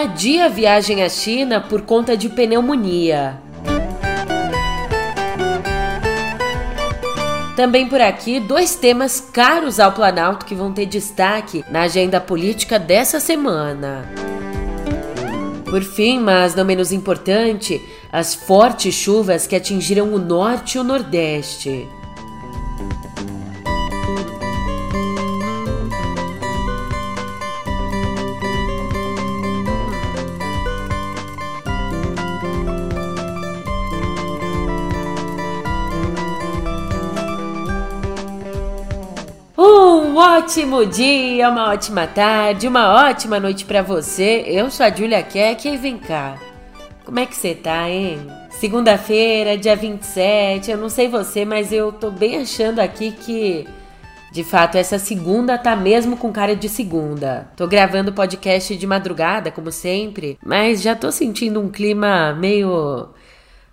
Lula adia a viagem à China por conta de pneumonia. Também por aqui, dois temas caros ao Planalto que vão ter destaque na agenda política dessa semana. Por fim, mas não menos importante, as fortes chuvas que atingiram o norte e o nordeste. Ótimo dia, uma ótima tarde, uma ótima noite para você. Eu sou a Julia Keck e vem cá. Como é que você tá, hein? Segunda-feira, dia 27, eu não sei você, mas eu tô bem achando aqui que de fato, essa segunda tá mesmo com cara de segunda. Tô gravando podcast de madrugada, como sempre, mas já tô sentindo um clima meio.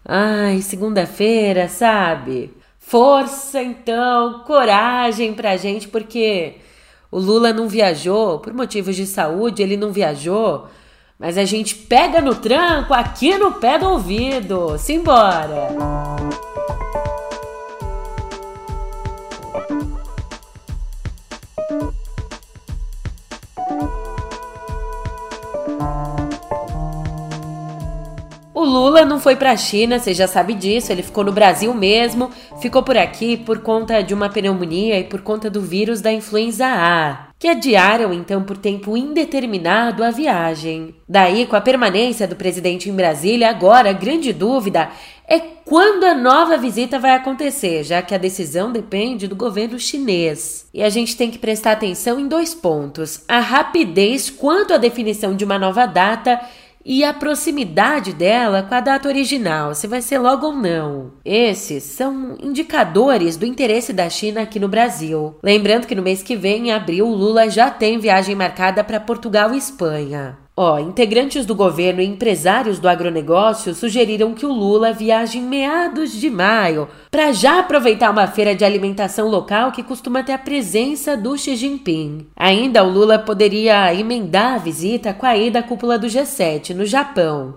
Ai, segunda-feira, sabe? Força então, coragem pra gente, porque o Lula não viajou, por motivos de saúde, ele não viajou, mas a gente pega no tranco aqui no pé do ouvido. Simbora! O Lula não foi para a China, você já sabe disso, ele ficou no Brasil mesmo, ficou por aqui por conta de uma pneumonia e por conta do vírus da influenza A, que adiaram então por tempo indeterminado a viagem. Daí, com a permanência do presidente em Brasília, agora a grande dúvida é quando a nova visita vai acontecer, já que a decisão depende do governo chinês. E a gente tem que prestar atenção em dois pontos: a rapidez quanto à definição de uma nova data e a proximidade dela com a data original, se vai ser logo ou não. Esses são indicadores do interesse da China aqui no Brasil. Lembrando que no mês que vem, em abril, Lula já tem viagem marcada para Portugal e Espanha. Ó, integrantes do governo e empresários do agronegócio sugeriram que o Lula viaje em meados de maio para já aproveitar uma feira de alimentação local que costuma ter a presença do Xi Jinping. Ainda o Lula poderia emendar a visita com a ida à cúpula do G7 no Japão.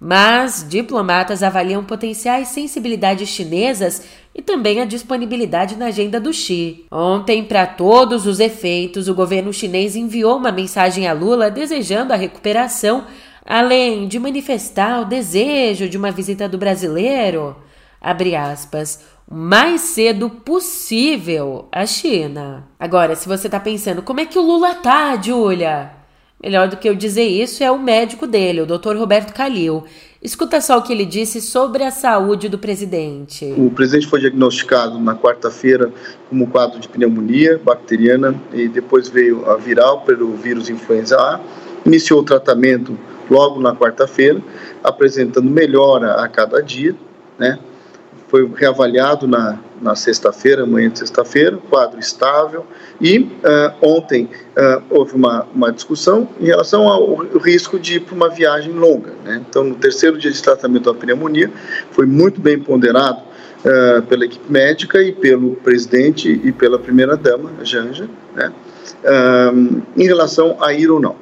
Mas diplomatas avaliam potenciais sensibilidades chinesas e também a disponibilidade na agenda do Xi. Ontem, para todos os efeitos, o governo chinês enviou uma mensagem a Lula desejando a recuperação, além de manifestar o desejo de uma visita do brasileiro, abre aspas, o mais cedo possível à China. Agora, se você está pensando, como é que o Lula tá, Julia? Melhor do que eu dizer isso é o médico dele, o Dr. Roberto Calil. Escuta só o que ele disse sobre a saúde do presidente. O presidente foi diagnosticado na quarta-feira como quadro de pneumonia bacteriana e depois veio a viral pelo vírus influenza A. Iniciou o tratamento logo na quarta-feira, apresentando melhora a cada dia, né? Foi reavaliado na, na sexta-feira, amanhã de sexta-feira, quadro estável, e uh, ontem uh, houve uma, uma discussão em relação ao risco de ir para uma viagem longa. Né? Então, no terceiro dia de tratamento da pneumonia, foi muito bem ponderado uh, pela equipe médica e pelo presidente e pela primeira-dama, Janja, né? em relação a ir ou não.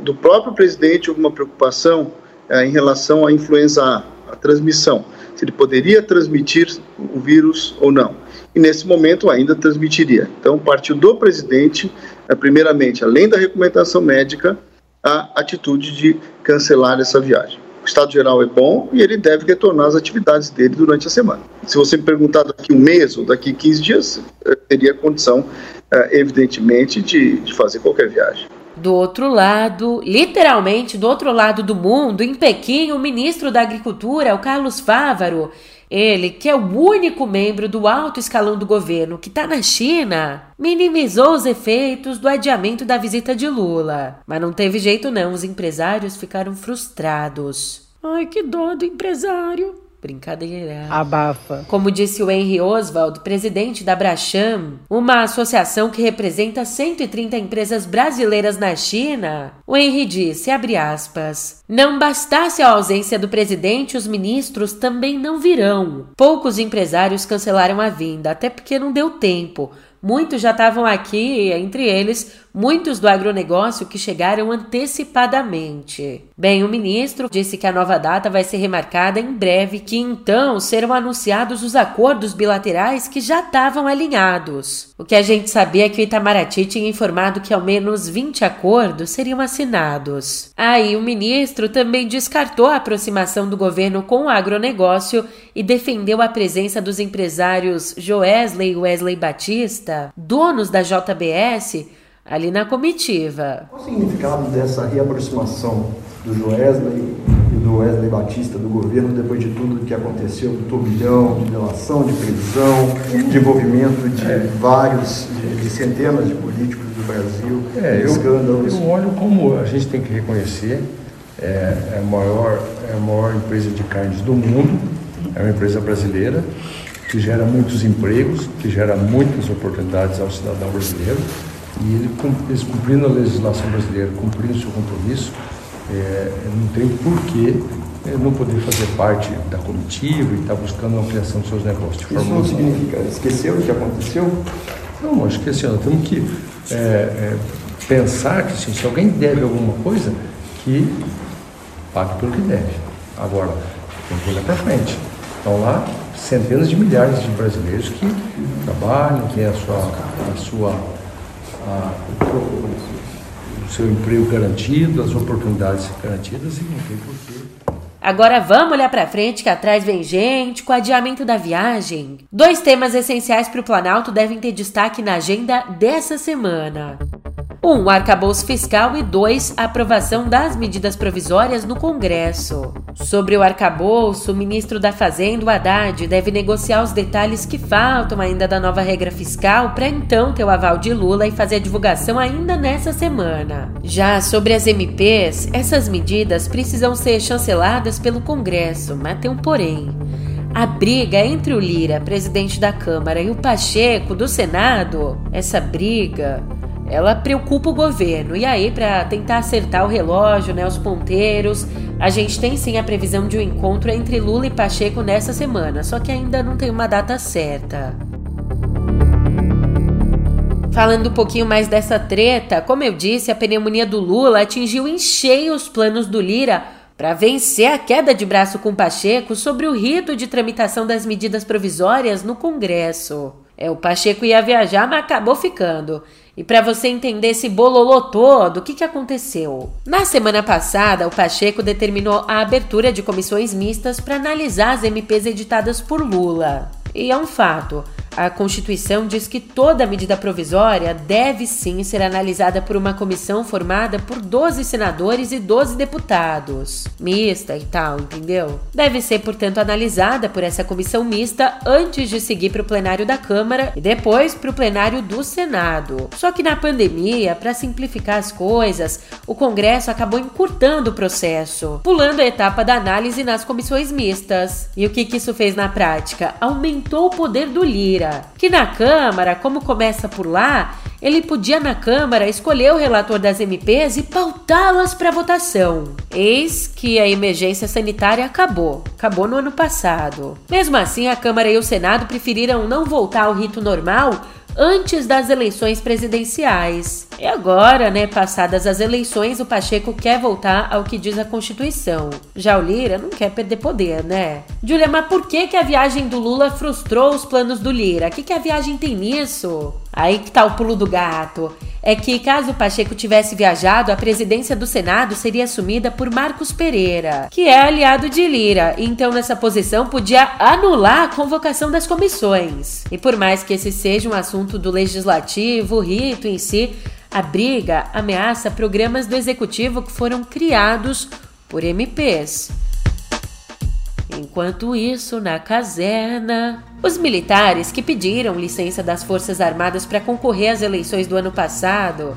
do próprio presidente, houve uma preocupação em relação à influenza A, a transmissão se ele poderia transmitir o vírus ou não. E nesse momento ainda transmitiria. Então, partiu do presidente, eh, primeiramente, além da recomendação médica, a atitude de cancelar essa viagem. O estado geral é bom e ele deve retornar às atividades dele durante a semana. Se você me perguntar daqui um mês ou daqui 15 dias, eh, teria condição, eh, evidentemente, de, de fazer qualquer viagem. Do outro lado, literalmente do outro lado do mundo, em Pequim, o ministro da Agricultura, o Carlos Fávaro, ele, que é o único membro do alto escalão do governo que está na China, minimizou os efeitos do adiamento da visita de Lula. Mas não teve jeito não, os empresários ficaram frustrados. Ai, que dó do empresário. Brincadeira. Abafa. Como disse o Henry Oswald, presidente da Bracham, uma associação que representa 130 empresas brasileiras na China, o Henry disse, abre aspas, não bastasse a ausência do presidente, os ministros também não virão. Poucos empresários cancelaram a vinda, até porque não deu tempo. Muitos já estavam aqui, entre eles muitos do agronegócio que chegaram antecipadamente. Bem, o ministro disse que a nova data vai ser remarcada em breve, que então serão anunciados os acordos bilaterais que já estavam alinhados. O que a gente sabia é que o Itamaraty tinha informado que ao menos 20 acordos seriam assinados. Aí o ministro também descartou a aproximação do governo com o agronegócio e defendeu a presença dos empresários Joesley e Wesley Batista, donos da JBS, ali na comitiva. Qual o significado dessa reaproximação do Joesley e do Wesley Batista do governo depois de tudo que aconteceu, do turbilhão, de delação, de prisão, de envolvimento de é. vários, de, de, centenas de políticos do Brasil, é, escândalos? Eu, eu olho como a gente tem que reconhecer, é, é, a maior, é a maior empresa de carnes do mundo, é uma empresa brasileira, que gera muitos empregos, que gera muitas oportunidades ao cidadão brasileiro. E ele, eles cumprindo a legislação brasileira, cumprindo o seu compromisso, é, não tem porquê é, não poder fazer parte da comitiva e estar tá buscando a ampliação dos seus negócios. Isso não significa esquecer o que aconteceu? Não, que assim, nós temos que é, é, pensar que assim, se alguém deve alguma coisa, que pague pelo que deve. Agora, tem que olhar para frente. Estão lá centenas de milhares de brasileiros que trabalham, têm a sua, a sua a, o seu emprego garantido, as oportunidades garantidas e não tem porquê. Agora vamos olhar para frente que atrás vem gente com adiamento da viagem. Dois temas essenciais para o Planalto devem ter destaque na agenda dessa semana. 1. Um, arcabouço fiscal e 2. Aprovação das medidas provisórias no Congresso. Sobre o arcabouço, o ministro da Fazenda, Haddad, deve negociar os detalhes que faltam ainda da nova regra fiscal para então ter o aval de Lula e fazer a divulgação ainda nessa semana. Já sobre as MPs, essas medidas precisam ser chanceladas pelo Congresso, mas tem um porém. A briga entre o Lira, presidente da Câmara, e o Pacheco, do Senado, essa briga ela preocupa o governo. E aí, para tentar acertar o relógio, né, os ponteiros, a gente tem sim a previsão de um encontro entre Lula e Pacheco nessa semana, só que ainda não tem uma data certa. Falando um pouquinho mais dessa treta, como eu disse, a pneumonia do Lula atingiu em cheio os planos do Lira para vencer a queda de braço com Pacheco sobre o rito de tramitação das medidas provisórias no Congresso. É, o Pacheco ia viajar, mas acabou ficando. E para você entender esse bololô todo, o que, que aconteceu? Na semana passada, o Pacheco determinou a abertura de comissões mistas para analisar as MPs editadas por Lula. E é um fato. A Constituição diz que toda medida provisória deve sim ser analisada por uma comissão formada por 12 senadores e 12 deputados. Mista e tal, entendeu? Deve ser, portanto, analisada por essa comissão mista antes de seguir para o plenário da Câmara e depois para o plenário do Senado. Só que na pandemia, para simplificar as coisas, o Congresso acabou encurtando o processo, pulando a etapa da análise nas comissões mistas. E o que, que isso fez na prática? Aumentou o poder do Lira que na Câmara, como começa por lá, ele podia na Câmara escolher o relator das MPs e pautá-las para votação. Eis que a emergência sanitária acabou, acabou no ano passado. Mesmo assim, a Câmara e o Senado preferiram não voltar ao rito normal antes das eleições presidenciais. E agora, né, passadas as eleições, o Pacheco quer voltar ao que diz a Constituição. Já o Lira não quer perder poder, né? Julia, mas por que, que a viagem do Lula frustrou os planos do Lira? O que, que a viagem tem nisso? Aí que tá o pulo do gato. É que caso Pacheco tivesse viajado, a presidência do Senado seria assumida por Marcos Pereira, que é aliado de Lira, então nessa posição podia anular a convocação das comissões. E por mais que esse seja um assunto do legislativo, o rito em si, a briga ameaça programas do executivo que foram criados por MPs. Enquanto isso, na caserna, os militares que pediram licença das Forças Armadas para concorrer às eleições do ano passado,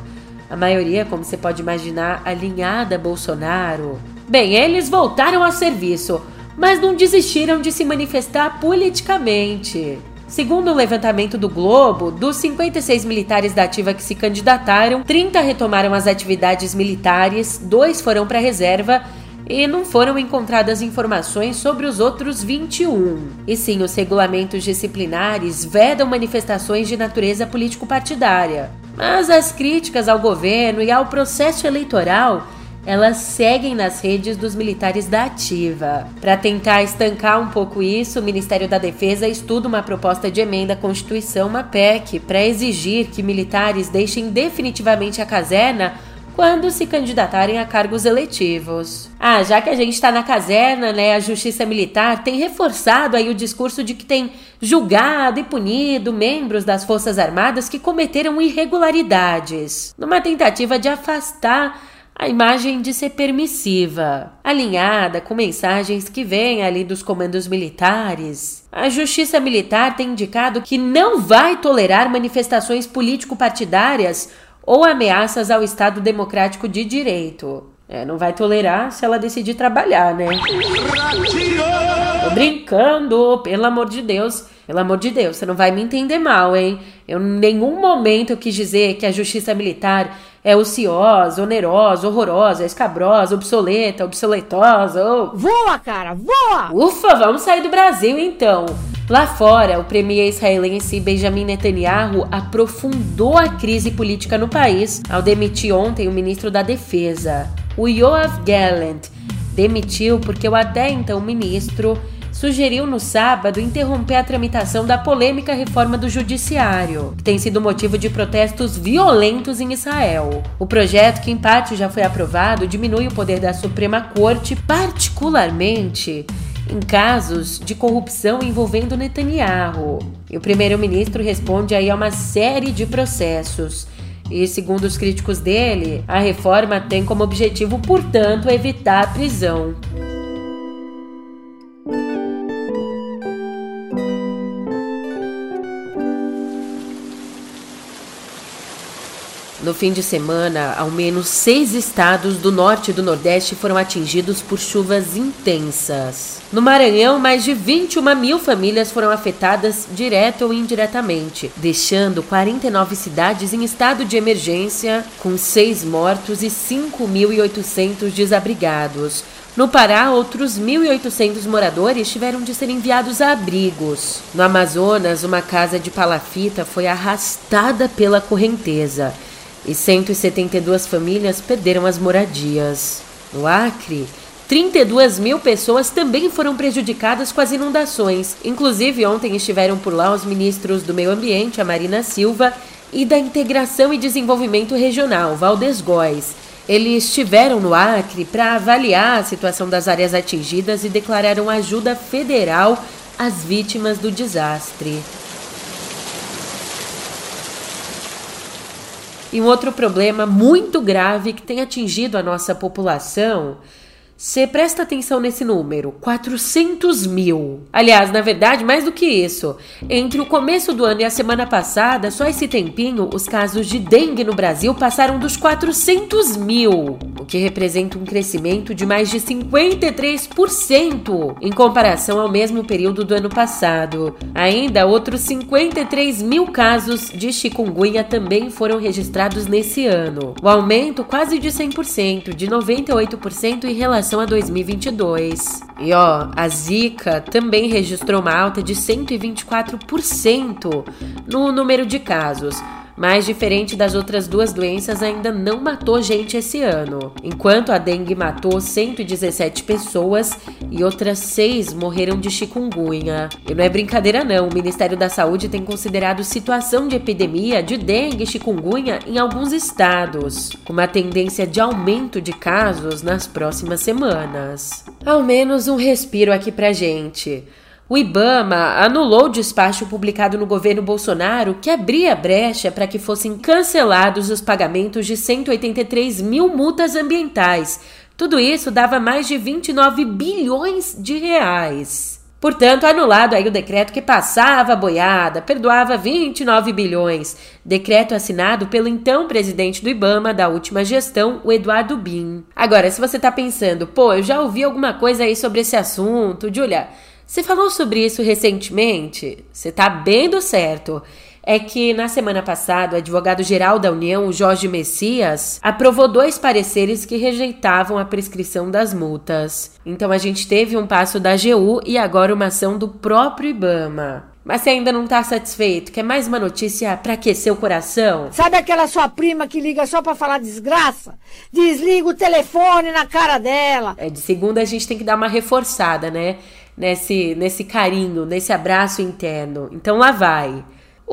a maioria, como você pode imaginar, alinhada a Bolsonaro, bem, eles voltaram ao serviço, mas não desistiram de se manifestar politicamente. Segundo o levantamento do Globo, dos 56 militares da ativa que se candidataram, 30 retomaram as atividades militares, dois foram para a reserva e não foram encontradas informações sobre os outros 21. E sim, os regulamentos disciplinares vedam manifestações de natureza político-partidária. Mas as críticas ao governo e ao processo eleitoral elas seguem nas redes dos militares da Ativa. Para tentar estancar um pouco isso, o Ministério da Defesa estuda uma proposta de emenda à Constituição, uma PEC, para exigir que militares deixem definitivamente a caserna quando se candidatarem a cargos eletivos. Ah, já que a gente está na caserna, né, a Justiça Militar tem reforçado aí o discurso de que tem julgado e punido membros das Forças Armadas que cometeram irregularidades, numa tentativa de afastar a imagem de ser permissiva, alinhada com mensagens que vêm ali dos comandos militares. A Justiça Militar tem indicado que não vai tolerar manifestações político-partidárias ou ameaças ao Estado Democrático de Direito. É, não vai tolerar se ela decidir trabalhar, né? Tô brincando, pelo amor de Deus. Pelo amor de Deus, você não vai me entender mal, hein? Eu em nenhum momento eu quis dizer que a justiça militar é ociosa, onerosa, horrorosa, escabrosa, obsoleta, obsoletosa. Ou... Voa, cara, voa! Ufa, vamos sair do Brasil então. Lá fora, o premier israelense Benjamin Netanyahu aprofundou a crise política no país ao demitir ontem o ministro da Defesa. O Yoav Gallant demitiu porque o até então ministro sugeriu no sábado interromper a tramitação da polêmica reforma do judiciário, que tem sido motivo de protestos violentos em Israel. O projeto, que em parte já foi aprovado, diminui o poder da Suprema Corte, particularmente em casos de corrupção envolvendo Netanyahu. E o primeiro-ministro responde aí a uma série de processos. E segundo os críticos dele, a reforma tem como objetivo, portanto, evitar a prisão. No fim de semana, ao menos seis estados do norte e do nordeste foram atingidos por chuvas intensas. No Maranhão, mais de 21 mil famílias foram afetadas direta ou indiretamente, deixando 49 cidades em estado de emergência, com seis mortos e 5.800 desabrigados. No Pará, outros 1.800 moradores tiveram de ser enviados a abrigos. No Amazonas, uma casa de palafita foi arrastada pela correnteza e 172 famílias perderam as moradias. No Acre, 32 mil pessoas também foram prejudicadas com as inundações. Inclusive, ontem estiveram por lá os ministros do Meio Ambiente, a Marina Silva, e da Integração e Desenvolvimento Regional, Valdes Góes. Eles estiveram no Acre para avaliar a situação das áreas atingidas e declararam ajuda federal às vítimas do desastre. E um outro problema muito grave que tem atingido a nossa população você presta atenção nesse número: 400 mil. Aliás, na verdade, mais do que isso. Entre o começo do ano e a semana passada, só esse tempinho, os casos de dengue no Brasil passaram dos 400 mil, o que representa um crescimento de mais de 53% em comparação ao mesmo período do ano passado. Ainda, outros 53 mil casos de chikungunya também foram registrados nesse ano. O aumento quase de 100%, de 98% em relação relação a 2022. E ó, a Zika também registrou uma alta de 124% no número de casos mas diferente das outras duas doenças, ainda não matou gente esse ano. Enquanto a dengue matou 117 pessoas e outras seis morreram de chikungunya. E não é brincadeira não, o Ministério da Saúde tem considerado situação de epidemia de dengue e chikungunya em alguns estados, com uma tendência de aumento de casos nas próximas semanas. Ao menos um respiro aqui pra gente. O Ibama anulou o despacho publicado no governo Bolsonaro que abria brecha para que fossem cancelados os pagamentos de 183 mil multas ambientais. Tudo isso dava mais de 29 bilhões de reais. Portanto, anulado aí o decreto que passava a boiada, perdoava 29 bilhões. Decreto assinado pelo então presidente do Ibama da última gestão, o Eduardo Bin. Agora, se você está pensando, pô, eu já ouvi alguma coisa aí sobre esse assunto, Julia. Você falou sobre isso recentemente? Você tá bem do certo. É que na semana passada, o advogado-geral da União, Jorge Messias, aprovou dois pareceres que rejeitavam a prescrição das multas. Então a gente teve um passo da AGU e agora uma ação do próprio Ibama. Mas você ainda não tá satisfeito? Quer mais uma notícia para aquecer o coração? Sabe aquela sua prima que liga só para falar desgraça? Desliga o telefone na cara dela. É, de segunda a gente tem que dar uma reforçada, né? Nesse, nesse carinho, nesse abraço interno. Então lá vai.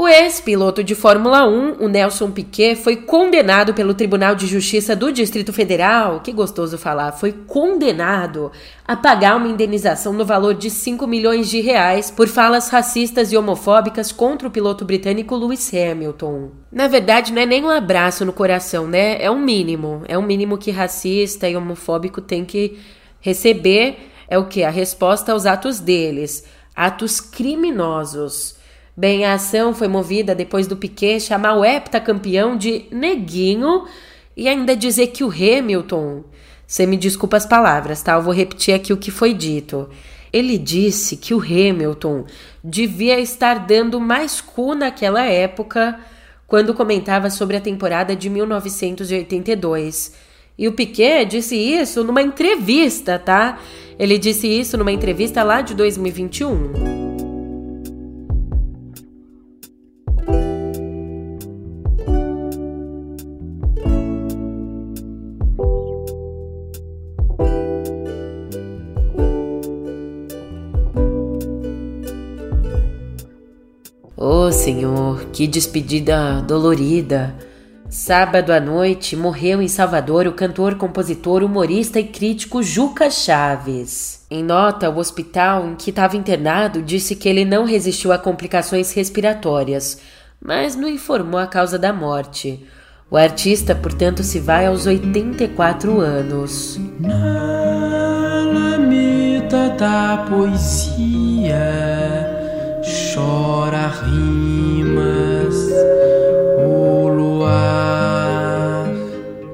O ex-piloto de Fórmula 1, o Nelson Piquet, foi condenado pelo Tribunal de Justiça do Distrito Federal, que gostoso falar, foi condenado a pagar uma indenização no valor de 5 milhões de reais por falas racistas e homofóbicas contra o piloto britânico Lewis Hamilton. Na verdade, não é nem um abraço no coração, né? É um mínimo. É um mínimo que racista e homofóbico tem que receber. É o que? A resposta aos atos deles. Atos criminosos. Bem, a ação foi movida depois do Piquet chamar o heptacampeão de neguinho e ainda dizer que o Hamilton. Você me desculpa as palavras, tá? Eu vou repetir aqui o que foi dito. Ele disse que o Hamilton devia estar dando mais cu naquela época quando comentava sobre a temporada de 1982. E o Piquet disse isso numa entrevista, tá? Ele disse isso numa entrevista lá de 2021. Oh, Senhor, que despedida dolorida! Sábado à noite morreu em Salvador o cantor, compositor, humorista e crítico Juca Chaves. Em nota, o hospital em que estava internado disse que ele não resistiu a complicações respiratórias, mas não informou a causa da morte. O artista, portanto, se vai aos 84 anos. Na da poesia chora rimas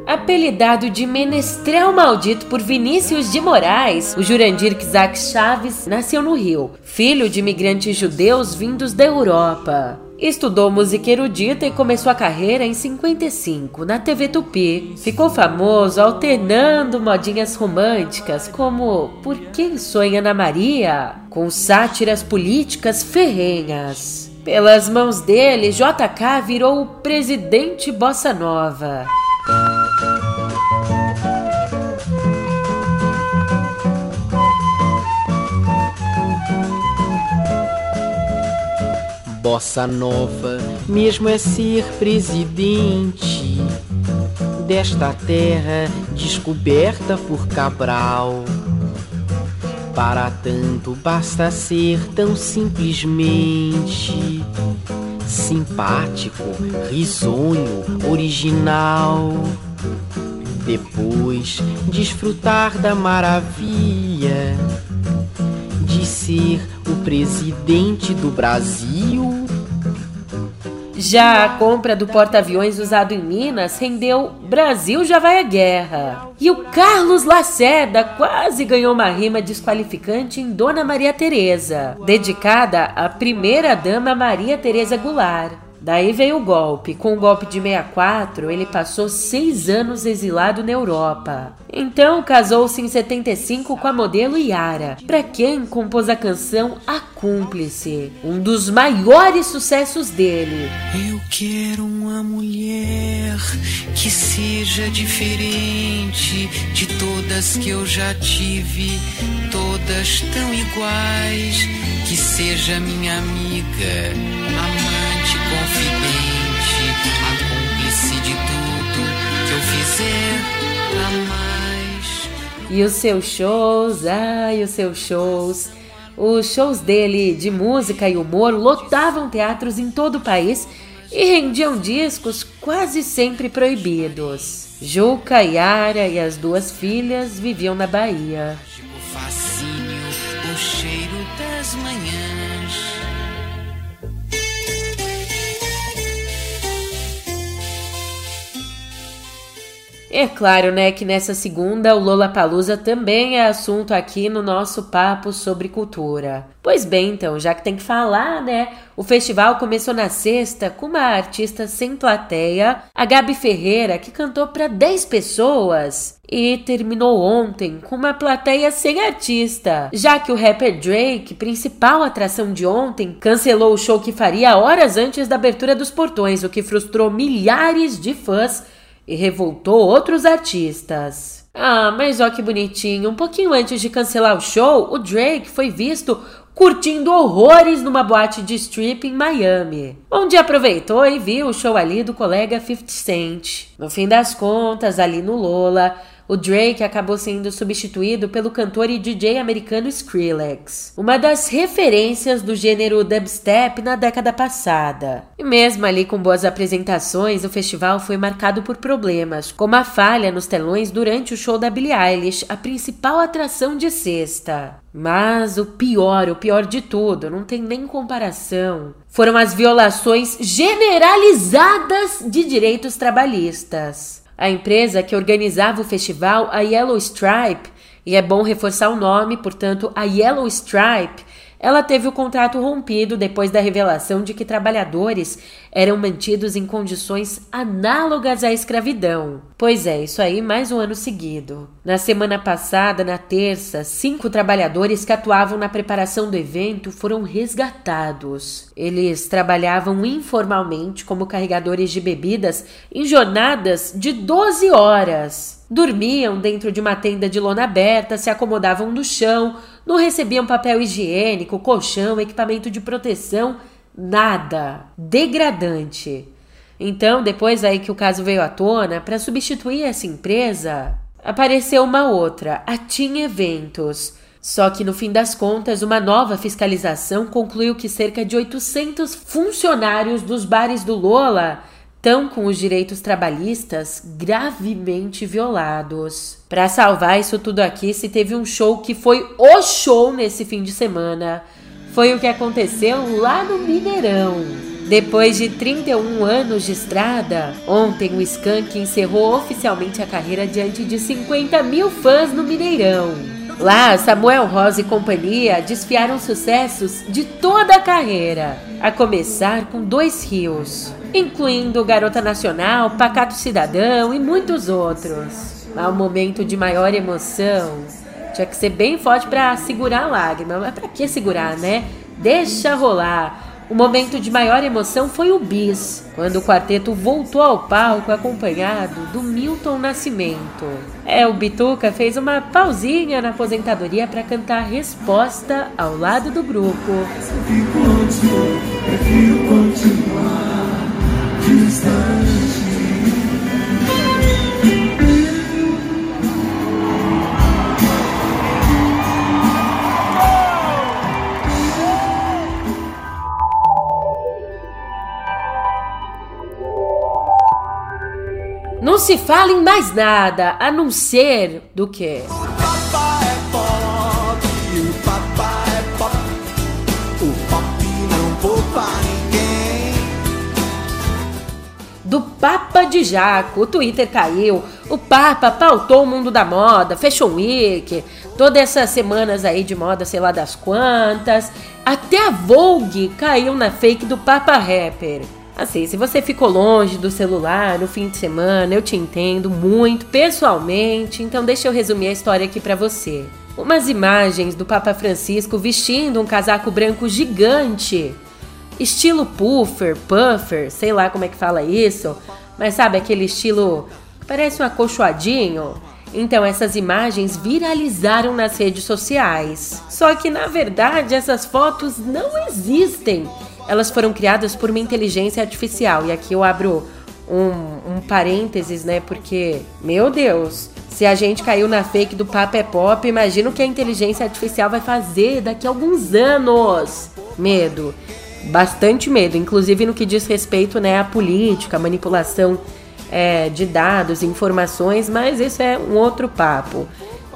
Apelidado de Menestrel Maldito por Vinícius de Moraes, o Jurandir Kizak Chaves nasceu no Rio, filho de imigrantes judeus vindos da Europa. Estudou música erudita e começou a carreira em 55 na TV Tupi. Ficou famoso alternando modinhas românticas como Por Quem Sonha Ana Maria, com sátiras políticas ferrenhas. Pelas mãos dele, JK virou o presidente Bossa Nova. Bossa Nova, mesmo é ser presidente desta terra descoberta por Cabral. Para tanto basta ser tão simplesmente simpático, risonho, original. Depois desfrutar da maravilha de ser o presidente do Brasil? Já a compra do porta-aviões usado em Minas rendeu Brasil já vai à guerra. E o Carlos Lacerda quase ganhou uma rima desqualificante em Dona Maria Teresa, dedicada à primeira-dama Maria Teresa Goulart. Daí veio o golpe. Com o golpe de 64, ele passou seis anos exilado na Europa. Então casou-se em 75 com a modelo Yara, para quem compôs a canção A Cúmplice, um dos maiores sucessos dele. Eu quero uma mulher que seja diferente de todas que eu já tive, todas tão iguais, que seja minha amiga, amante, confidente, de tudo que eu fizer a mais. E os seus shows, ai, os seus shows. Os shows dele de música e humor lotavam teatros em todo o país e rendiam discos quase sempre proibidos. Juca, Yara e as duas filhas viviam na Bahia. O fascínio, o cheiro das manhãs. É claro, né, que nessa segunda o Lollapalooza também é assunto aqui no nosso papo sobre cultura. Pois bem, então, já que tem que falar, né, o festival começou na sexta com uma artista sem plateia, a Gabi Ferreira, que cantou para 10 pessoas, e terminou ontem com uma plateia sem artista, já que o rapper Drake, principal atração de ontem, cancelou o show que faria horas antes da abertura dos portões, o que frustrou milhares de fãs e revoltou outros artistas. Ah, mas ó que bonitinho, um pouquinho antes de cancelar o show, o Drake foi visto curtindo horrores numa boate de strip em Miami, onde aproveitou e viu o show ali do colega 50 Cent. No fim das contas, ali no Lola, o Drake acabou sendo substituído pelo cantor e DJ americano Skrillex, uma das referências do gênero dubstep na década passada. E mesmo ali com boas apresentações, o festival foi marcado por problemas, como a falha nos telões durante o show da Billie Eilish, a principal atração de sexta. Mas o pior, o pior de tudo, não tem nem comparação, foram as violações generalizadas de direitos trabalhistas. A empresa que organizava o festival, a Yellow Stripe, e é bom reforçar o nome, portanto, a Yellow Stripe, ela teve o contrato rompido depois da revelação de que trabalhadores eram mantidos em condições análogas à escravidão. Pois é, isso aí mais um ano seguido. Na semana passada, na terça, cinco trabalhadores que atuavam na preparação do evento foram resgatados. Eles trabalhavam informalmente como carregadores de bebidas em jornadas de 12 horas. Dormiam dentro de uma tenda de lona aberta, se acomodavam no chão, não recebiam papel higiênico, colchão, equipamento de proteção, nada. Degradante. Então, depois aí que o caso veio à tona, para substituir essa empresa, apareceu uma outra, a Team Eventos. Só que no fim das contas, uma nova fiscalização concluiu que cerca de 800 funcionários dos bares do Lola estão com os direitos trabalhistas gravemente violados. Para salvar isso tudo aqui, se teve um show que foi o show nesse fim de semana. Foi o que aconteceu lá no Mineirão. Depois de 31 anos de estrada, ontem o Skank encerrou oficialmente a carreira diante de 50 mil fãs no Mineirão. Lá, Samuel Rosa e companhia desfiaram sucessos de toda a carreira, a começar com Dois Rios incluindo Garota Nacional, Pacato Cidadão e muitos outros. Mas o momento de maior emoção tinha que ser bem forte para segurar a lágrima. Mas para que segurar, né? Deixa rolar. O momento de maior emoção foi o bis, quando o quarteto voltou ao palco acompanhado do Milton Nascimento. É, o Bituca fez uma pausinha na aposentadoria para cantar resposta ao lado do grupo. Prefiro continuar distante. Não se fala em mais nada a não ser do que. do Papa de Jaco. O Twitter caiu, o Papa pautou o mundo da moda, Fashion Week, todas essas semanas aí de moda, sei lá das quantas. Até a Vogue caiu na fake do Papa Rapper. Assim, se você ficou longe do celular no fim de semana, eu te entendo muito pessoalmente, então deixa eu resumir a história aqui para você. Umas imagens do Papa Francisco vestindo um casaco branco gigante estilo puffer, puffer, sei lá como é que fala isso, mas sabe aquele estilo que parece um acolchoadinho? Então essas imagens viralizaram nas redes sociais. Só que na verdade essas fotos não existem. Elas foram criadas por uma inteligência artificial. E aqui eu abro um, um parênteses, né? Porque, meu Deus, se a gente caiu na fake do Papa é Pop, imagina o que a inteligência artificial vai fazer daqui a alguns anos. Medo bastante medo, inclusive no que diz respeito né, à política, manipulação é, de dados, informações, mas isso é um outro papo.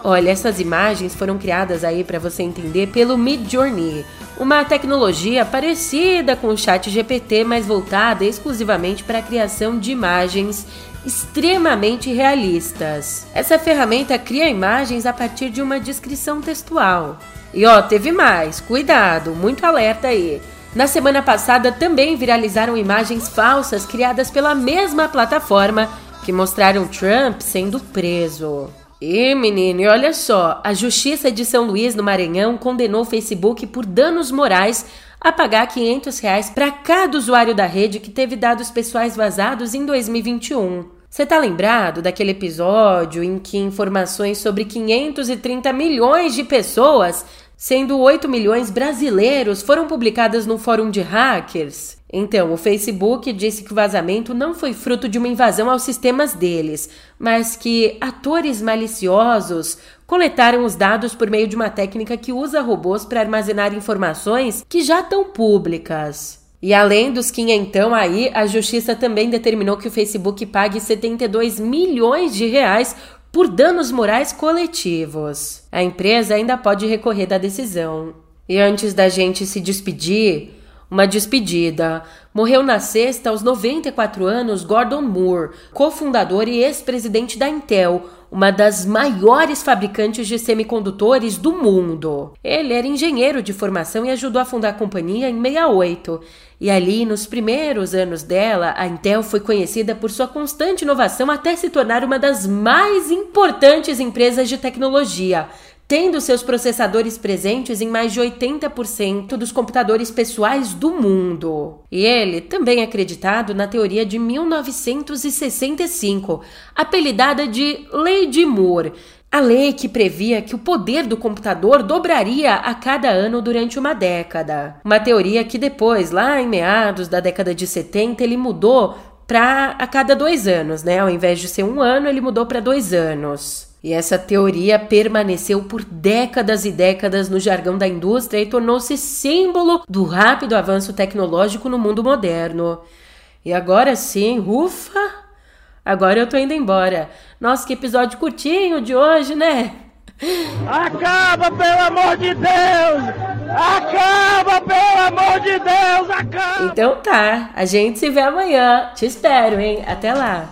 Olha, essas imagens foram criadas aí para você entender pelo Midjourney, uma tecnologia parecida com o Chat GPT, mas voltada exclusivamente para a criação de imagens extremamente realistas. Essa ferramenta cria imagens a partir de uma descrição textual. E ó, teve mais, cuidado, muito alerta aí. Na semana passada também viralizaram imagens falsas criadas pela mesma plataforma que mostraram Trump sendo preso. E menino, e olha só, a Justiça de São Luís, no Maranhão, condenou o Facebook por danos morais a pagar 500 reais para cada usuário da rede que teve dados pessoais vazados em 2021. Você tá lembrado daquele episódio em que informações sobre 530 milhões de pessoas sendo 8 milhões brasileiros, foram publicadas no fórum de hackers. Então, o Facebook disse que o vazamento não foi fruto de uma invasão aos sistemas deles, mas que atores maliciosos coletaram os dados por meio de uma técnica que usa robôs para armazenar informações que já estão públicas. E além dos que então aí, a justiça também determinou que o Facebook pague 72 milhões de reais por danos morais coletivos. A empresa ainda pode recorrer da decisão. E antes da gente se despedir, uma despedida. Morreu na sexta, aos 94 anos, Gordon Moore, cofundador e ex-presidente da Intel, uma das maiores fabricantes de semicondutores do mundo. Ele era engenheiro de formação e ajudou a fundar a companhia em 68. E ali, nos primeiros anos dela, a Intel foi conhecida por sua constante inovação até se tornar uma das mais importantes empresas de tecnologia, tendo seus processadores presentes em mais de 80% dos computadores pessoais do mundo. E ele também é acreditado na teoria de 1965, apelidada de Lei de Moore, a lei que previa que o poder do computador dobraria a cada ano durante uma década. Uma teoria que depois, lá em meados da década de 70, ele mudou para a cada dois anos, né? Ao invés de ser um ano, ele mudou para dois anos. E essa teoria permaneceu por décadas e décadas no jargão da indústria e tornou-se símbolo do rápido avanço tecnológico no mundo moderno. E agora sim, ufa! Agora eu tô indo embora. Nossa, que episódio curtinho de hoje, né? Acaba, pelo amor de Deus! Acaba, pelo amor de Deus! Acaba! Então tá, a gente se vê amanhã. Te espero, hein? Até lá.